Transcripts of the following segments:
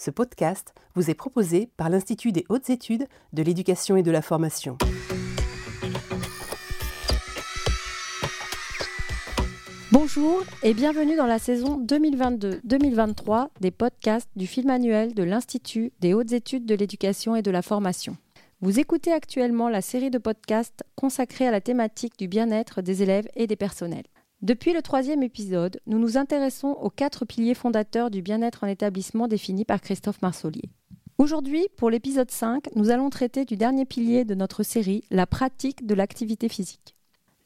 Ce podcast vous est proposé par l'Institut des hautes études de l'éducation et de la formation. Bonjour et bienvenue dans la saison 2022-2023 des podcasts du film annuel de l'Institut des hautes études de l'éducation et de la formation. Vous écoutez actuellement la série de podcasts consacrée à la thématique du bien-être des élèves et des personnels. Depuis le troisième épisode, nous nous intéressons aux quatre piliers fondateurs du bien-être en établissement définis par Christophe Marsolier. Aujourd'hui, pour l'épisode 5, nous allons traiter du dernier pilier de notre série, la pratique de l'activité physique.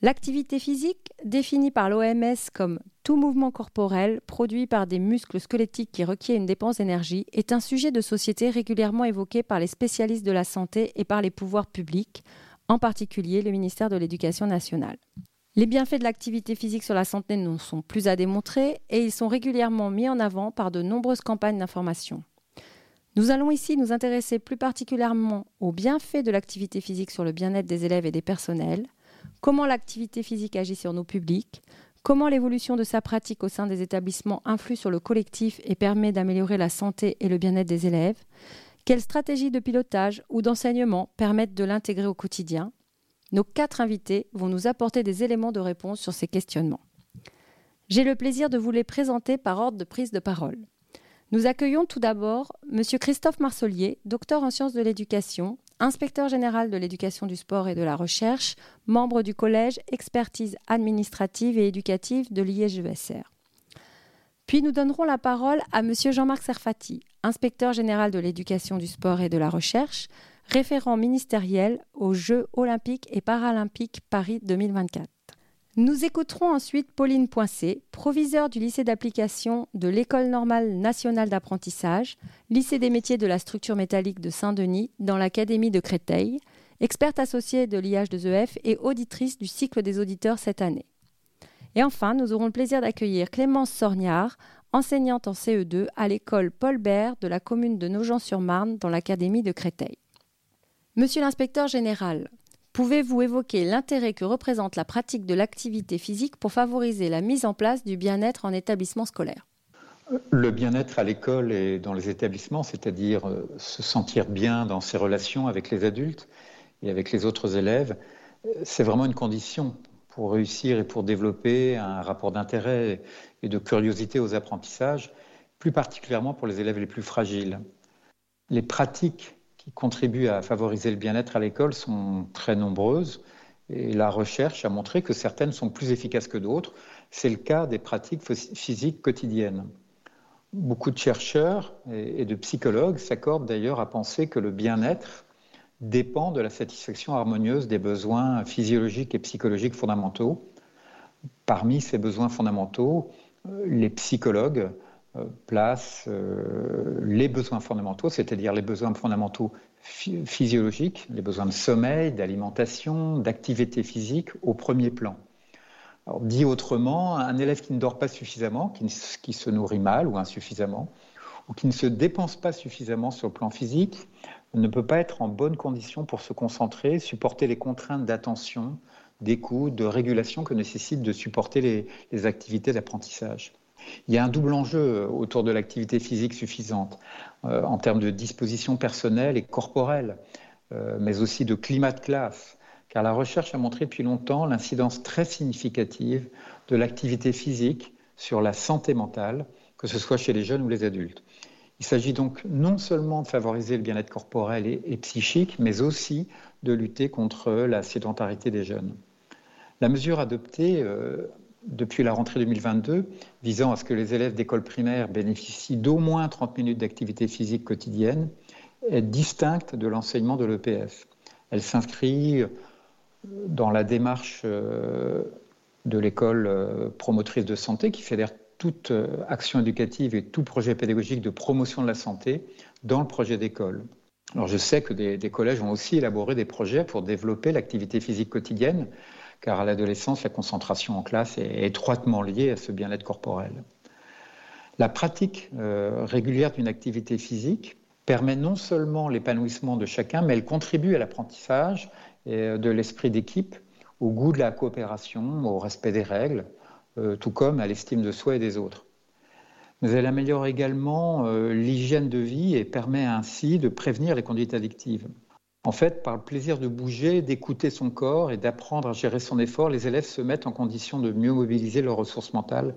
L'activité physique, définie par l'OMS comme tout mouvement corporel produit par des muscles squelettiques qui requiert une dépense d'énergie, est un sujet de société régulièrement évoqué par les spécialistes de la santé et par les pouvoirs publics, en particulier le ministère de l'Éducation nationale. Les bienfaits de l'activité physique sur la santé ne sont plus à démontrer et ils sont régulièrement mis en avant par de nombreuses campagnes d'information. Nous allons ici nous intéresser plus particulièrement aux bienfaits de l'activité physique sur le bien-être des élèves et des personnels, comment l'activité physique agit sur nos publics, comment l'évolution de sa pratique au sein des établissements influe sur le collectif et permet d'améliorer la santé et le bien-être des élèves, quelles stratégies de pilotage ou d'enseignement permettent de l'intégrer au quotidien, nos quatre invités vont nous apporter des éléments de réponse sur ces questionnements. J'ai le plaisir de vous les présenter par ordre de prise de parole. Nous accueillons tout d'abord M. Christophe Marcelier, docteur en sciences de l'éducation, inspecteur général de l'éducation du sport et de la recherche, membre du collège expertise administrative et éducative de l'IEGESR. Puis nous donnerons la parole à M. Jean-Marc Serfati, inspecteur général de l'éducation du sport et de la recherche, référent ministériel aux Jeux olympiques et paralympiques Paris 2024. Nous écouterons ensuite Pauline Poincé, proviseure du lycée d'application de l'École normale nationale d'apprentissage, lycée des métiers de la structure métallique de Saint-Denis, dans l'Académie de Créteil, experte associée de l'IH2EF et auditrice du cycle des auditeurs cette année. Et enfin, nous aurons le plaisir d'accueillir Clémence Sorniard, enseignante en CE2 à l'école Paul Bert de la commune de Nogent-sur-Marne dans l'Académie de Créteil. Monsieur l'inspecteur général, pouvez-vous évoquer l'intérêt que représente la pratique de l'activité physique pour favoriser la mise en place du bien-être en établissement scolaire? Le bien-être à l'école et dans les établissements, c'est-à-dire euh, se sentir bien dans ses relations avec les adultes et avec les autres élèves, euh, c'est vraiment une condition pour réussir et pour développer un rapport d'intérêt et de curiosité aux apprentissages, plus particulièrement pour les élèves les plus fragiles. Les pratiques qui contribuent à favoriser le bien-être à l'école sont très nombreuses et la recherche a montré que certaines sont plus efficaces que d'autres. C'est le cas des pratiques physiques quotidiennes. Beaucoup de chercheurs et de psychologues s'accordent d'ailleurs à penser que le bien-être dépend de la satisfaction harmonieuse des besoins physiologiques et psychologiques fondamentaux. Parmi ces besoins fondamentaux, les psychologues euh, place euh, les besoins fondamentaux, c'est-à-dire les besoins fondamentaux physiologiques, les besoins de sommeil, d'alimentation, d'activité physique au premier plan. Alors, dit autrement, un élève qui ne dort pas suffisamment, qui, se nourrit mal ou insuffisamment, ou qui ne se dépense pas suffisamment sur le plan physique, ne peut pas être en bonne condition pour se concentrer, supporter les contraintes d'attention, d'écoute, de régulation que nécessitent de supporter les activités d'apprentissage. Il y a un double enjeu euh, autour de l'activité physique suffisante euh, en termes de disposition personnelle et corporelle, euh, mais aussi de climat de classe, car la recherche a montré depuis longtemps l'incidence très significative de l'activité physique sur la santé mentale, que ce soit chez les jeunes ou les adultes. Il s'agit donc non seulement de favoriser le bien-être corporel et, psychique, mais aussi de lutter contre la sédentarité des jeunes. La mesure adoptée depuis la rentrée 2022 visant à ce que les élèves d'école primaire bénéficient d'au moins 30 minutes d'activité physique quotidienne est distincte de l'enseignement de l'EPF. Elle s'inscrit dans la démarche euh, de l'école euh, promotrice de santé qui fédère toute euh, action éducative et tout projet pédagogique de promotion de la santé dans le projet d'école. Alors je sais que des, des collèges ont aussi élaboré des projets pour développer l'activité physique quotidienne car à l'adolescence, la concentration en classe est étroitement liée à ce bien-être corporel. La pratique euh, régulière d'une activité physique permet non seulement l'épanouissement de chacun, mais elle contribue à l'apprentissage euh, de l'esprit d'équipe, au goût de la coopération, au respect des règles, euh, tout comme à l'estime de soi et des autres. mais elle améliore également l'hygiène de vie et permet ainsi de prévenir les conduites addictives. En fait, par le plaisir de bouger, d'écouter son corps et d'apprendre à gérer son effort, les élèves se mettent en condition de mieux mobiliser leurs ressources mentales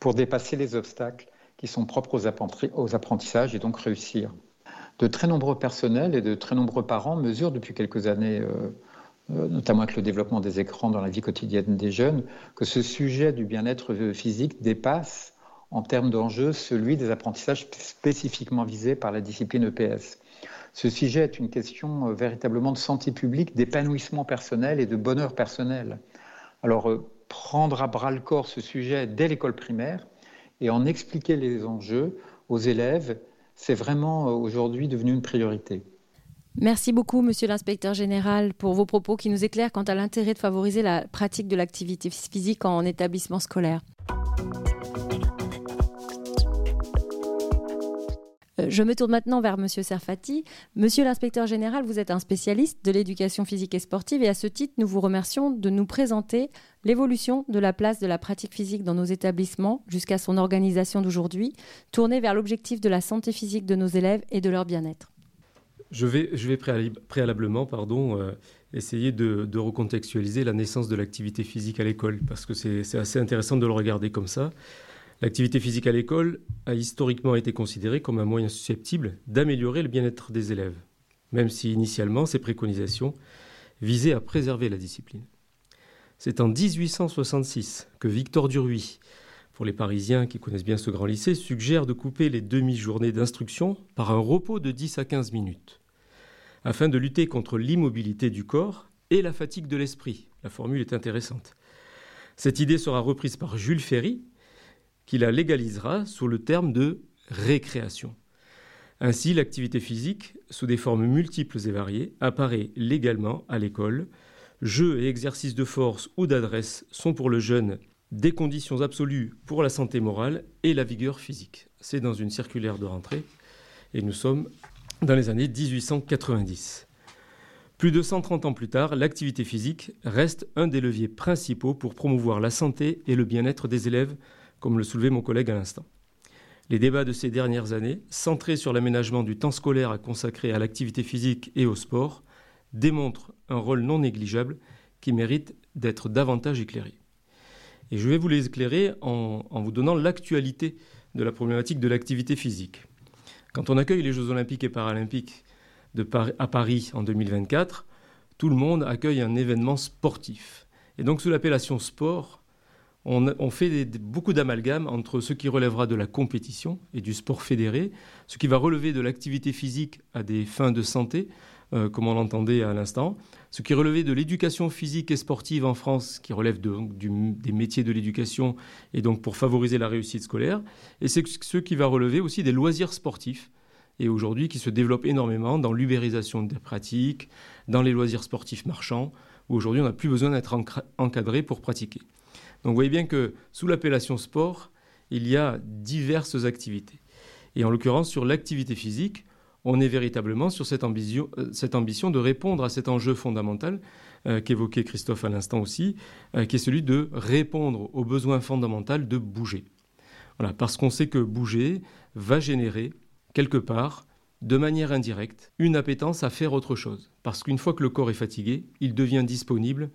pour dépasser les obstacles qui sont propres aux apprentissages et donc réussir. De très nombreux personnels et de très nombreux parents mesurent depuis quelques années, euh, euh, notamment avec le développement des écrans dans la vie quotidienne des jeunes, que ce sujet du bien-être physique dépasse en termes d'enjeux celui des apprentissages spécifiquement visés par la discipline EPS. Ce sujet est une question euh, véritablement de santé publique, d'épanouissement personnel et de bonheur personnel. Alors, euh, prendre à bras le corps ce sujet dès l'école primaire et en expliquer les enjeux aux élèves, c'est vraiment euh, aujourd'hui devenu une priorité. Merci beaucoup, monsieur l'inspecteur général, pour vos propos qui nous éclairent quant à l'intérêt de favoriser la pratique de l'activité physique en établissement scolaire. Je me tourne maintenant vers Monsieur Serfati. Monsieur l'inspecteur général, vous êtes un spécialiste de l'éducation physique et sportive et à ce titre, nous vous remercions de nous présenter l'évolution de la place de la pratique physique dans nos établissements jusqu'à son organisation d'aujourd'hui, tournée vers l'objectif de la santé physique de nos élèves et de leur bien-être. Je vais, je vais préalablement pardon, euh, essayer de, de, recontextualiser la naissance de l'activité physique à l'école, parce que c'est assez intéressant de le regarder comme ça. L'activité physique à l'école a historiquement été considérée comme un moyen susceptible d'améliorer le bien-être des élèves, même si initialement ces préconisations visaient à préserver la discipline. C'est en 1866 que Victor Duruy, pour les Parisiens qui connaissent bien ce grand lycée, suggère de couper les demi-journées d'instruction par un repos de 10 à 15 minutes, afin de lutter contre l'immobilité du corps et la fatigue de l'esprit. La formule est intéressante. Cette idée sera reprise par Jules Ferry qui la légalisera sous le terme de récréation. Ainsi, l'activité physique, sous des formes multiples et variées, apparaît légalement à l'école. Jeux et exercices de force ou d'adresse sont pour le jeune des conditions absolues pour la santé morale et la vigueur physique. C'est dans une circulaire de rentrée et nous sommes dans les années 1890. Plus de 130 ans plus tard, l'activité physique reste un des leviers principaux pour promouvoir la santé et le bien-être des élèves comme le soulevait mon collègue à l'instant. Les débats de ces dernières années, centrés sur l'aménagement du temps scolaire à consacrer à l'activité physique et au sport, démontrent un rôle non négligeable qui mérite d'être davantage éclairé. Et je vais vous l'éclairer en, en vous donnant l'actualité de la problématique de l'activité physique. Quand on accueille les Jeux olympiques et paralympiques à Paris en 2024, tout le monde accueille un événement sportif. Et donc sous l'appellation sport, on, fait beaucoup d'amalgames entre ce qui relèvera de la compétition et du sport fédéré, ce qui va relever de l'activité physique à des fins de santé, euh, comme on l'entendait à l'instant, ce qui relevait de l'éducation physique et sportive en France, qui relève des métiers de l'éducation et donc pour favoriser la réussite scolaire, et c'est ce qui va relever aussi des loisirs sportifs, et aujourd'hui qui se développent énormément dans l'ubérisation des pratiques, dans les loisirs sportifs marchands, où aujourd'hui on n'a plus besoin d'être encadré pour pratiquer. Donc vous voyez bien que sous l'appellation sport, il y a diverses activités. Et en l'occurrence, sur l'activité physique, on est véritablement sur cette ambition, euh, de répondre à cet enjeu fondamental euh, qu'évoquait Christophe à l'instant aussi, euh, qui est celui de répondre au besoin fondamental de bouger. Parce qu'on sait que bouger va générer quelque part, de manière indirecte, une appétence à faire autre chose. Parce qu'une fois que le corps est fatigué, il devient disponible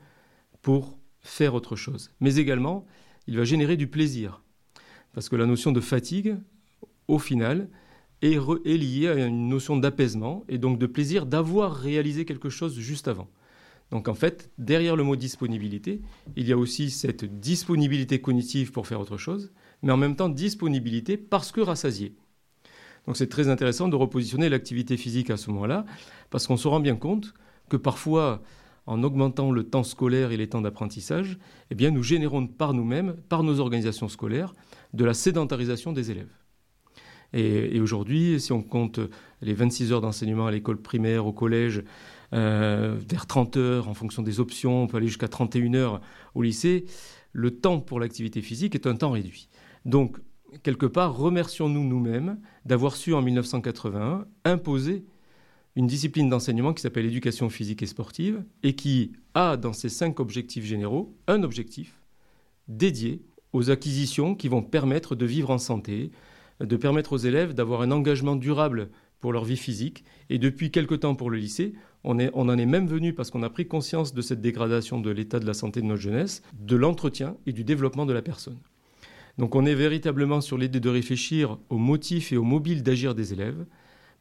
pour faire autre chose. Mais également, il va générer du plaisir. Parce que la notion de fatigue, au final, est, liée à une notion d'apaisement et donc de plaisir d'avoir réalisé quelque chose juste avant. Donc en fait, derrière le mot disponibilité, il y a aussi cette disponibilité cognitive pour faire autre chose, mais en même temps disponibilité parce que rassasié. Donc c'est très intéressant de repositionner l'activité physique à ce moment-là, parce qu'on se rend bien compte que parfois en augmentant le temps scolaire et les temps d'apprentissage, eh bien, nous générons par nous-mêmes, par nos organisations scolaires, de la sédentarisation des élèves. Et, aujourd'hui, si on compte les 26 heures d'enseignement à l'école primaire, au collège, euh, vers 30 heures en fonction des options, on peut aller jusqu'à 31 heures au lycée, le temps pour l'activité physique est un temps réduit. Donc, quelque part, remercions-nous nous-mêmes d'avoir su en 1981 imposer une discipline d'enseignement qui s'appelle éducation physique et sportive et qui a dans ses cinq objectifs généraux un objectif dédié aux acquisitions qui vont permettre de vivre en santé, de permettre aux élèves d'avoir un engagement durable pour leur vie physique. Et depuis quelque temps pour le lycée, on, en est même venu, parce qu'on a pris conscience de cette dégradation de l'état de la santé de notre jeunesse, de l'entretien et du développement de la personne. Donc on est véritablement sur l'idée de réfléchir aux motifs et aux mobiles d'agir des élèves,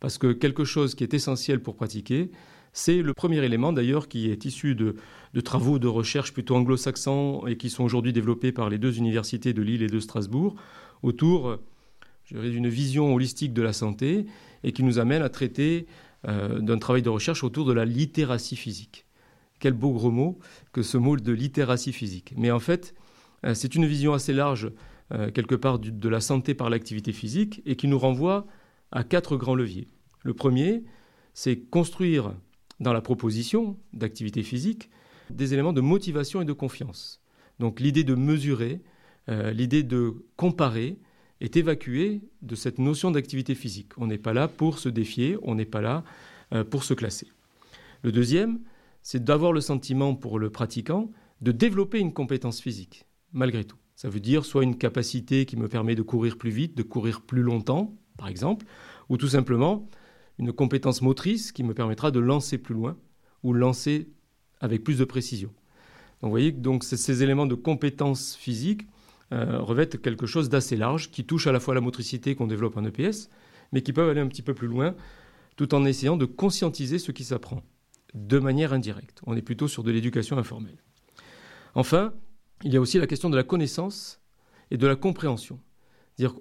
parce que quelque chose qui est essentiel pour pratiquer, c'est le premier élément d'ailleurs qui est issu de, travaux de recherche plutôt anglo-saxons et qui sont aujourd'hui développés par les deux universités de Lille et de Strasbourg autour d'une vision holistique de la santé et qui nous amène à traiter euh, d'un travail de recherche autour de la littératie physique. Quel beau gros mot que ce mot de littératie physique. Mais en fait, euh, c'est une vision assez large euh, quelque part de la santé par l'activité physique et qui nous renvoie à quatre grands leviers. Le premier, c'est construire dans la proposition d'activité physique des éléments de motivation et de confiance. Donc l'idée de mesurer, euh, l'idée de comparer est évacuée de cette notion d'activité physique. On n'est pas là pour se défier, on n'est pas là euh, pour se classer. Le deuxième, c'est d'avoir le sentiment pour le pratiquant de développer une compétence physique, malgré tout. Ça veut dire soit une capacité qui me permet de courir plus vite, de courir plus longtemps, par exemple, ou tout simplement une compétence motrice qui me permettra de lancer plus loin ou lancer avec plus de précision. Donc vous voyez que ces éléments de compétence physique euh, revêtent quelque chose d'assez large qui touche à la fois la motricité qu'on développe en EPS, mais qui peuvent aller un petit peu plus loin tout en essayant de conscientiser ce qui s'apprend de manière indirecte. On est plutôt sur de l'éducation informelle. Enfin, il y a aussi la question de la connaissance et de la compréhension. Dire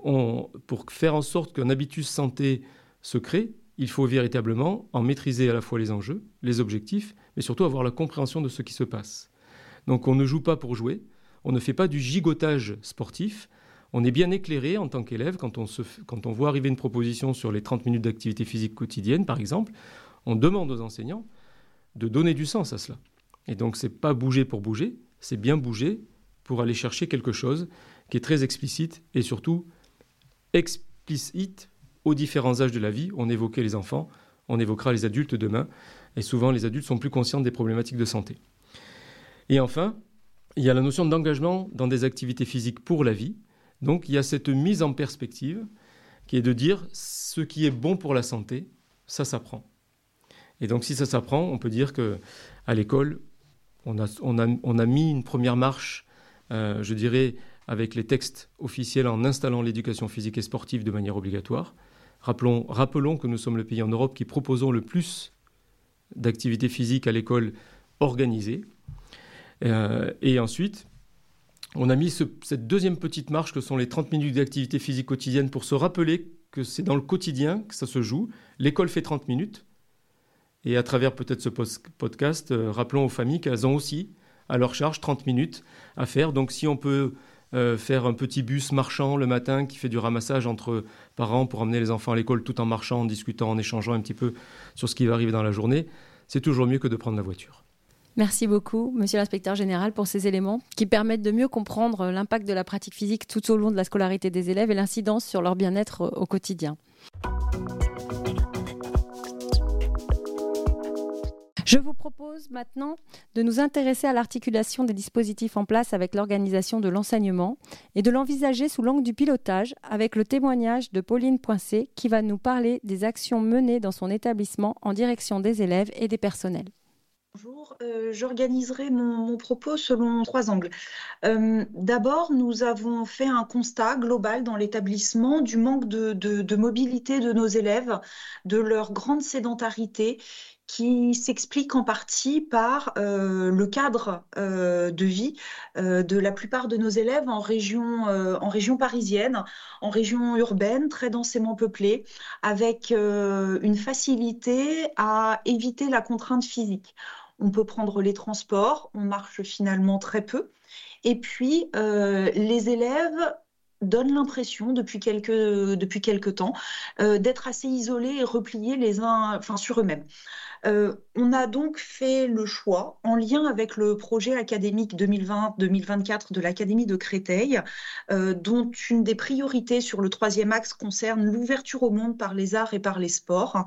pour faire en sorte qu'un habitus santé se crée, il faut véritablement en maîtriser à la fois les enjeux, les objectifs, mais surtout avoir la compréhension de ce qui se passe. Donc on ne joue pas pour jouer, on ne fait pas du gigotage sportif, on est bien éclairé en tant qu'élève quand, on quand on voit arriver une proposition sur les 30 minutes d'activité physique quotidienne, par exemple, on demande aux enseignants de donner du sens à cela. Et donc c'est pas bouger pour bouger, c'est bien bouger pour aller chercher quelque chose qui est très explicite et surtout explicite aux différents âges de la vie. On évoquait les enfants, on évoquera les adultes demain, et souvent les adultes sont plus conscients des problématiques de santé. Et enfin, il y a la notion d'engagement dans des activités physiques pour la vie. Donc il y a cette mise en perspective qui est de dire ce qui est bon pour la santé, ça s'apprend. Et donc si ça s'apprend, on peut dire que à l'école, on a, mis une première marche, euh, je dirais, avec les textes officiels en installant l'éducation physique et sportive de manière obligatoire. Rappelons, que nous sommes le pays en Europe qui proposons le plus d'activités physiques à l'école organisées. Euh, et ensuite, on a mis cette deuxième petite marche que sont les 30 minutes d'activité physique quotidienne pour se rappeler que c'est dans le quotidien que ça se joue. L'école fait 30 minutes. Et à travers peut-être ce podcast, euh, rappelons aux familles qu'elles ont aussi à leur charge 30 minutes à faire. Donc si on peut euh, faire un petit bus marchand le matin qui fait du ramassage entre parents pour emmener les enfants à l'école tout en marchant, en discutant, en échangeant un petit peu sur ce qui va arriver dans la journée, c'est toujours mieux que de prendre la voiture. Merci beaucoup, Monsieur l'inspecteur général, pour ces éléments qui permettent de mieux comprendre l'impact de la pratique physique tout au long de la scolarité des élèves et l'incidence sur leur bien-être au quotidien. Je vous propose maintenant de nous intéresser à l'articulation des dispositifs en place avec l'organisation de l'enseignement et de l'envisager sous l'angle du pilotage avec le témoignage de Pauline Poincé qui va nous parler des actions menées dans son établissement en direction des élèves et des personnels. Bonjour, euh, j'organiserai mon, propos selon trois angles. Euh, d'abord, nous avons fait un constat global dans l'établissement du manque de, mobilité de nos élèves, de leur grande sédentarité qui s'explique en partie par euh, le cadre euh, de vie euh, de la plupart de nos élèves en région, en région parisienne, en région urbaine, très densément peuplée, avec une facilité à éviter la contrainte physique. On peut prendre les transports, on marche finalement très peu. Et puis, les élèves donnent l'impression depuis quelques, depuis temps d'être assez isolés et repliés les uns enfin, sur eux-mêmes. Euh, on a donc fait le choix, en lien avec le projet académique 2020-2024 de l'Académie de Créteil, euh, dont une des priorités sur le troisième axe concerne l'ouverture au monde par les arts et par les sports,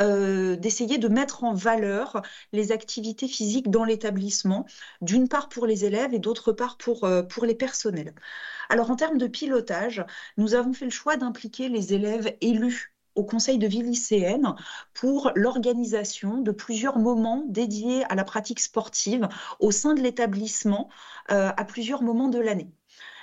euh, d'essayer de mettre en valeur les activités physiques dans l'établissement, d'une part pour les élèves et d'autre part pour, pour les personnels. Alors en termes de pilotage, nous avons fait le choix d'impliquer les élèves élus au conseil de vie lycéenne pour l'organisation de plusieurs moments dédiés à la pratique sportive au sein de l'établissement euh, à plusieurs moments de l'année.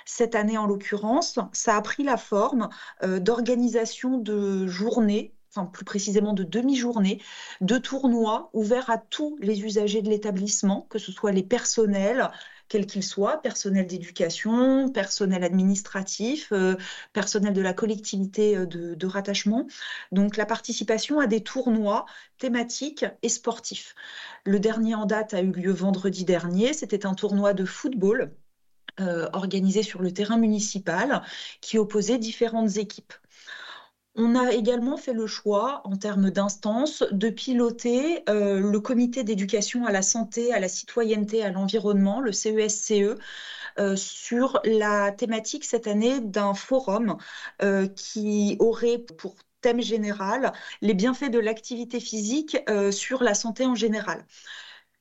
Cette année, en l'occurrence, ça a pris la forme euh, d'organisation de journées Enfin, plus précisément de demi-journées, de tournois ouverts à tous les usagers de l'établissement, que ce soit les personnels, quel qu'il soit, personnel d'éducation, personnel administratif, euh, personnel de la collectivité euh, de, rattachement. Donc la participation à des tournois thématiques et sportifs. Le dernier en date a eu lieu vendredi dernier. C'était un tournoi de football. Euh, organisé sur le terrain municipal qui opposait différentes équipes. On a également fait le choix, en termes d'instance, de piloter euh, le comité d'éducation à la santé, à la citoyenneté, à l'environnement, le CESCE, e, euh, sur la thématique cette année d'un forum euh, qui aurait pour thème général les bienfaits de l'activité physique sur la santé en général.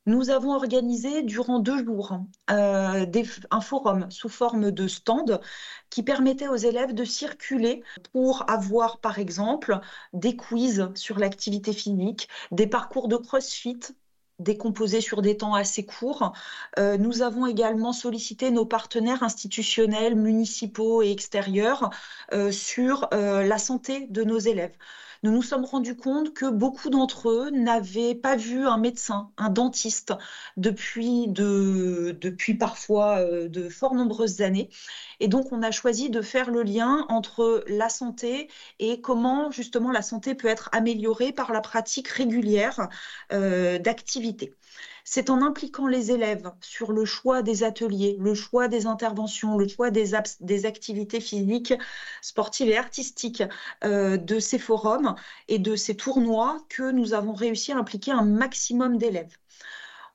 Nous avons organisé durant deux jours euh, un forum sous forme de stand qui permettait aux élèves de circuler pour avoir, par exemple, des quiz sur l'activité physique, des parcours de crossfit décomposés sur des temps assez courts. Euh, nous avons également sollicité nos partenaires institutionnels, municipaux et extérieurs euh, sur la santé de nos élèves nous nous sommes rendus compte que beaucoup d'entre eux n'avaient pas vu un médecin, un dentiste depuis, de, depuis parfois euh, de fort nombreuses années. Et donc, on a choisi de faire le lien entre la santé et comment justement la santé peut être améliorée par la pratique régulière euh, d'activités. C'est en impliquant les élèves sur le choix des ateliers, le choix des interventions, le choix des, activités physiques, sportives et artistiques euh, de ces forums et de ces tournois que nous avons réussi à impliquer un maximum d'élèves.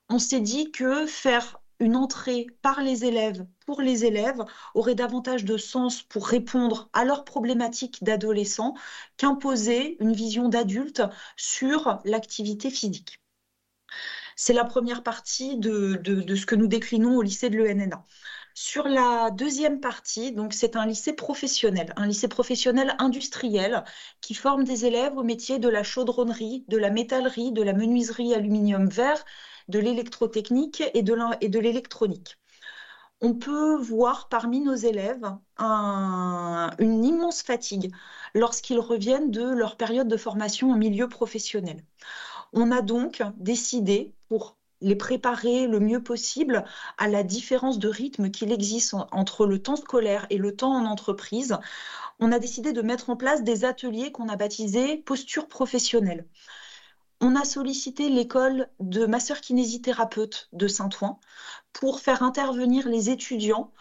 On s'est dit que faire une entrée par les élèves pour les élèves aurait davantage de sens pour répondre à leurs problématiques d'adolescents qu'imposer une vision d'adulte sur l'activité physique. C'est la première partie de, ce que nous déclinons au lycée de l'ENNA. Sur la deuxième partie, c'est un lycée professionnel, un lycée professionnel industriel qui forme des élèves au métier de la chaudronnerie, de la métallerie, de la menuiserie aluminium vert, de l'électrotechnique et de l'électronique. On peut voir parmi nos élèves une immense fatigue lorsqu'ils reviennent de leur période de formation en milieu professionnel. On a donc décidé, pour les préparer le mieux possible à la différence de rythme qu'il existe entre le temps scolaire et le temps en entreprise, on a décidé de mettre en place des ateliers qu'on a baptisés posture professionnelle. On a sollicité l'école de masseur kinésithérapeute de Saint-Ouen pour faire intervenir les étudiants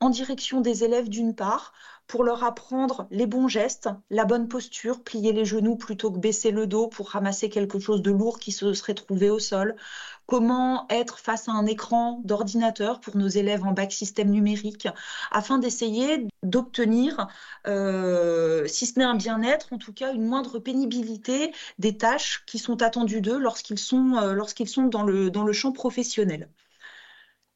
en direction des élèves d'une part, pour leur apprendre les bons gestes, la bonne posture, plier les genoux plutôt que baisser le dos pour ramasser quelque chose de lourd qui se serait trouvé au sol, comment être face à un écran d'ordinateur pour nos élèves en bac système numérique, afin d'essayer d'obtenir, euh, si ce n'est un bien-être, en tout cas une moindre pénibilité des tâches qui sont attendues d'eux lorsqu'ils sont, euh, dans le champ professionnel.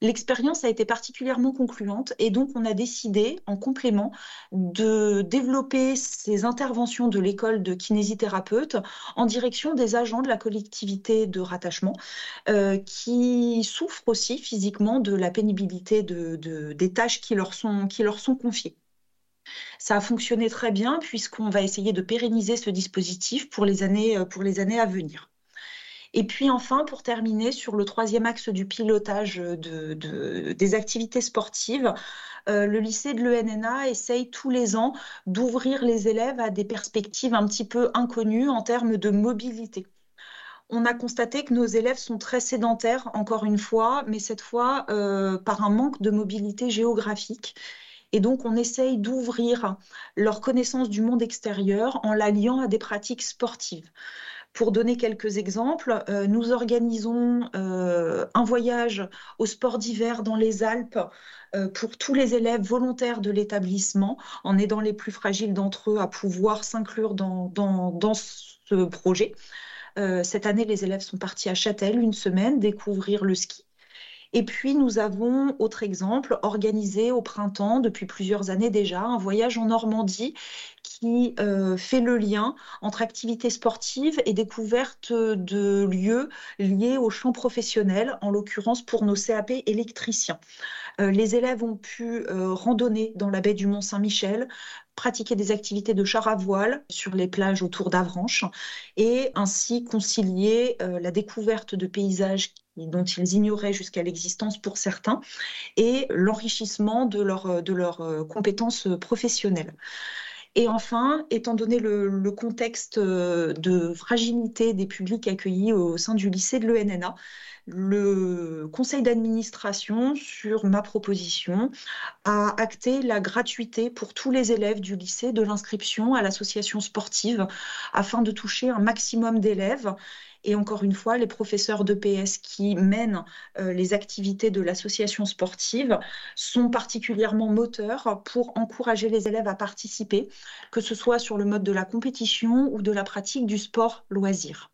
L'expérience a été particulièrement concluante et donc on a décidé en complément de développer ces interventions de l'école de kinésithérapeute en direction des agents de la collectivité de rattachement euh, qui souffrent aussi physiquement de la pénibilité de, des tâches qui leur sont, confiées. Ça a fonctionné très bien puisqu'on va essayer de pérenniser ce dispositif pour les années, pour les années à venir. Et puis enfin, pour terminer, sur le troisième axe du pilotage des activités sportives, euh, le lycée de l'ENNA essaye tous les ans d'ouvrir les élèves à des perspectives un petit peu inconnues en termes de mobilité. On a constaté que nos élèves sont très sédentaires, encore une fois, mais cette fois euh, par un manque de mobilité géographique. Et donc, on essaye d'ouvrir leur connaissance du monde extérieur en l'alliant à des pratiques sportives. Pour donner quelques exemples, nous organisons un voyage au sport d'hiver dans les Alpes pour tous les élèves volontaires de l'établissement, en aidant les plus fragiles d'entre eux à pouvoir s'inclure dans, dans, ce projet. cette année, les élèves sont partis à Châtel une semaine découvrir le ski. Et puis, nous avons, autre exemple, organisé au printemps, depuis plusieurs années déjà, un voyage en Normandie qui euh, fait le lien entre activités sportives et découverte de lieux liés au champ professionnel, en l'occurrence pour nos CAP électriciens. Euh, les élèves ont pu euh, randonner dans la baie du Mont-Saint-Michel, pratiquer des activités de char à voile sur les plages autour d'Avranches et ainsi concilier la découverte de paysages dont ils ignoraient jusqu'à l'existence pour certains, et l'enrichissement de, leur, de leurs compétences professionnelles. Et enfin, étant donné le, contexte euh, de fragilité des publics accueillis au sein du lycée de l'ENNA, le conseil d'administration, sur ma proposition, a acté la gratuité pour tous les élèves du lycée de l'inscription à l'association sportive afin de toucher un maximum d'élèves et encore une fois, les professeurs d'EPS qui mènent euh, les activités de l'association sportive sont particulièrement moteurs pour encourager les élèves à participer, que ce soit sur le mode de la compétition ou de la pratique du sport loisir.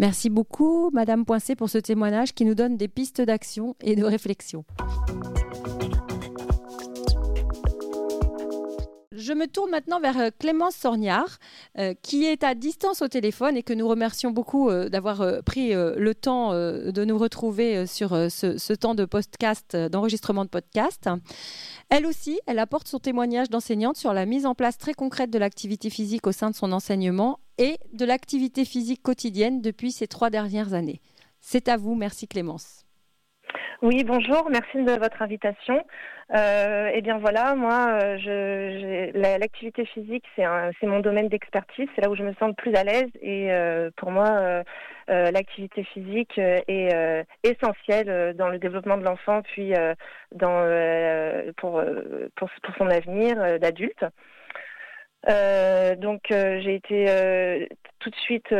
Merci beaucoup, Madame Poincé, pour ce témoignage qui nous donne des pistes d'action et de réflexion. Je me tourne maintenant vers euh, Clémence Sorniard, euh, qui est à distance au téléphone et que nous remercions beaucoup euh, d'avoir pris le temps de nous retrouver sur ce, temps de podcast, d'enregistrement de podcast. Elle aussi, elle apporte son témoignage d'enseignante sur la mise en place très concrète de l'activité physique au sein de son enseignement et de l'activité physique quotidienne depuis ces trois dernières années. C'est à vous, merci Clémence. Oui, bonjour, merci de votre invitation. Euh, eh bien voilà, moi, euh, l'activité physique, c'est, mon domaine d'expertise, c'est là où je me sens le plus à l'aise et euh, pour moi, l'activité physique est essentielle dans le développement de l'enfant, puis pour, son avenir d'adulte. Euh, donc j'ai été tout de suite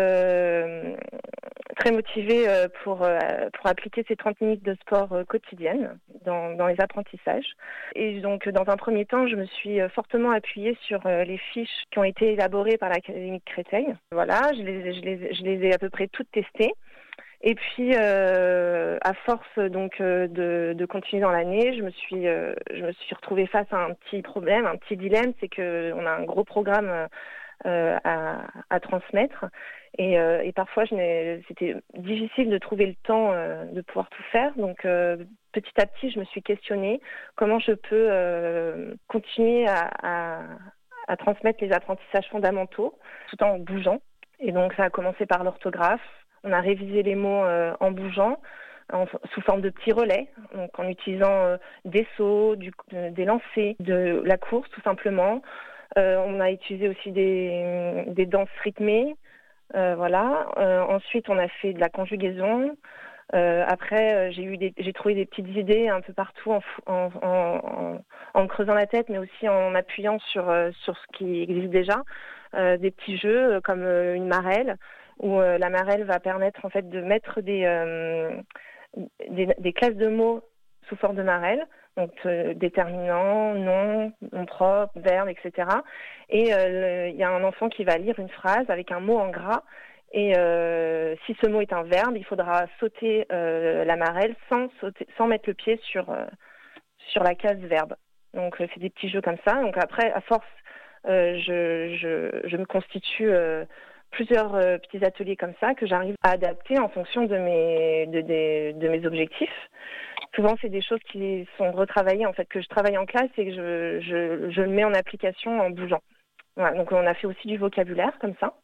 très motivée euh, pour, euh, pour appliquer ces 30 minutes de sport euh, quotidiennes dans, dans, les apprentissages. Et donc, dans un premier temps, je me suis fortement appuyée sur les fiches qui ont été élaborées par l'Académie de Créteil. Voilà, je les, je, les, je les ai à peu près toutes testées. Et puis, euh, à force donc de, de continuer dans l'année, je me suis je me suis retrouvée face à un petit problème, un petit dilemme, c'est que on a un gros programme euh, à, à, transmettre. Et, euh, et parfois, c'était difficile de trouver le temps euh, de pouvoir tout faire. Donc, petit à petit, je me suis questionnée comment je peux continuer à, à, à, transmettre les apprentissages fondamentaux tout en bougeant. Et donc, ça a commencé par l'orthographe. On a révisé les mots en bougeant. Sous forme de petits relais, donc en utilisant des sauts, des lancers, de la course tout simplement, euh, on a utilisé aussi des, danses rythmées. Euh, voilà. Euh, ensuite, on a fait de la conjugaison. après, j'ai trouvé des petites idées un peu partout en, creusant la tête, mais aussi en appuyant sur sur ce qui existe déjà. des petits jeux comme une marelle, où la marelle va permettre en fait de mettre des, des classes de mots sous forme de marelle donc euh, déterminant, nom, nom propre, verbe, etc. Et euh, il y a un enfant qui va lire une phrase avec un mot en gras. Et euh, si ce mot est un verbe, il faudra sauter la marelle sans, mettre le pied sur, la case verbe. Donc c'est des petits jeux comme ça. Donc après, à force, je, me constitue plusieurs petits ateliers comme ça que j'arrive à adapter en fonction de mes, de, mes objectifs souvent c'est des choses qui sont retravaillées en fait que je travaille en classe et que je, je, le mets en application en bougeant. Voilà, donc on a fait aussi du vocabulaire comme ça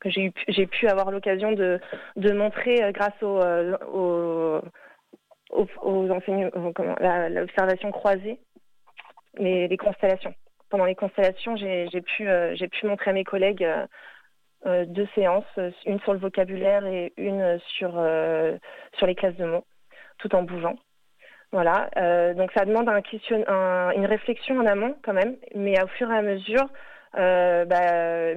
que j'ai pu avoir l'occasion de, de montrer euh, grâce au, euh, au, aux, aux enseignements, l'observation croisée, les, constellations. Pendant les constellations, j'ai pu, euh, j'ai pu montrer à mes collègues deux séances, une sur le vocabulaire et une sur, sur les classes de mots tout en bougeant. Voilà, euh, donc ça demande une réflexion en amont quand même, mais au fur et à mesure, bah,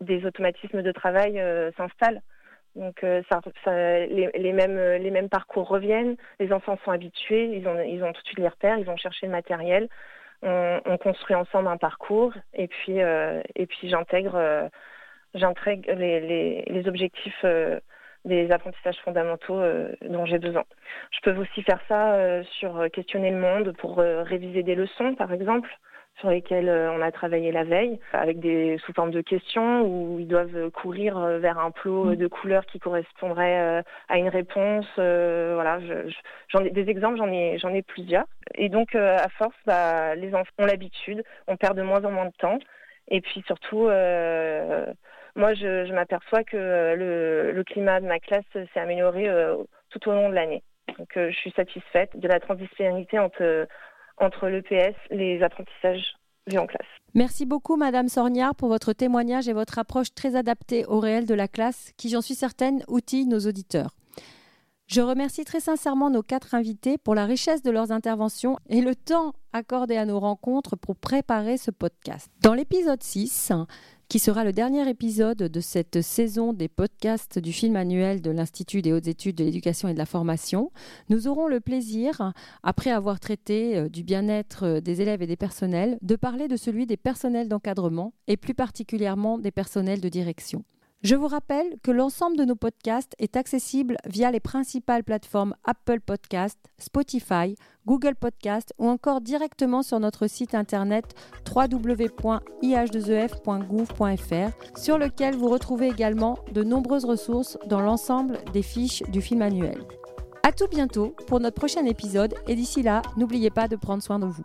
des, automatismes de travail s'installent. Donc ça, les, mêmes, les mêmes parcours reviennent, les enfants sont habitués, ils ont, ils ont tout de suite les repères, ils vont chercher le matériel, on, construit ensemble un parcours et puis, et puis j'intègre j'intègre les, les, objectifs des apprentissages fondamentaux dont j'ai besoin. Je peux aussi faire ça sur questionner le monde pour réviser des leçons, par exemple sur lesquels euh, on a travaillé la veille, avec des sous forme de questions où ils doivent courir euh, vers un plot de couleurs qui correspondrait euh, à une réponse. voilà, j'en ai des exemples, j'en ai j'en ai plusieurs. Et donc à force, bah, les enfants ont l'habitude, on perd de moins en moins de temps. Et puis surtout, moi, je, m'aperçois que le, le, climat de ma classe s'est amélioré tout au long de l'année. Donc, je suis satisfaite de la transdisciplinarité entre entre l'EPS, les apprentissages vus en classe. Merci beaucoup, Madame Sorniard, pour votre témoignage et votre approche très adaptée au réel de la classe, qui, j'en suis certaine, outille nos auditeurs. Je remercie très sincèrement nos quatre invités pour la richesse de leurs interventions et le temps accordé à nos rencontres pour préparer ce podcast. Dans l'épisode 6, qui sera le dernier épisode de cette saison des podcasts du film annuel de l'Institut des hautes études de l'éducation et de la formation. Nous aurons le plaisir, après avoir traité euh, du bien-être euh, des élèves et des personnels, de parler de celui des personnels d'encadrement et plus particulièrement des personnels de direction. Je vous rappelle que l'ensemble de nos podcasts est accessible via les principales plateformes Apple Podcast, Spotify, Google Podcast ou encore directement sur notre site internet www.ih2ef.gouv.fr sur lequel vous retrouvez également de nombreuses ressources dans l'ensemble des fiches du film annuel. À tout bientôt pour notre prochain épisode et d'ici là, n'oubliez pas de prendre soin de vous.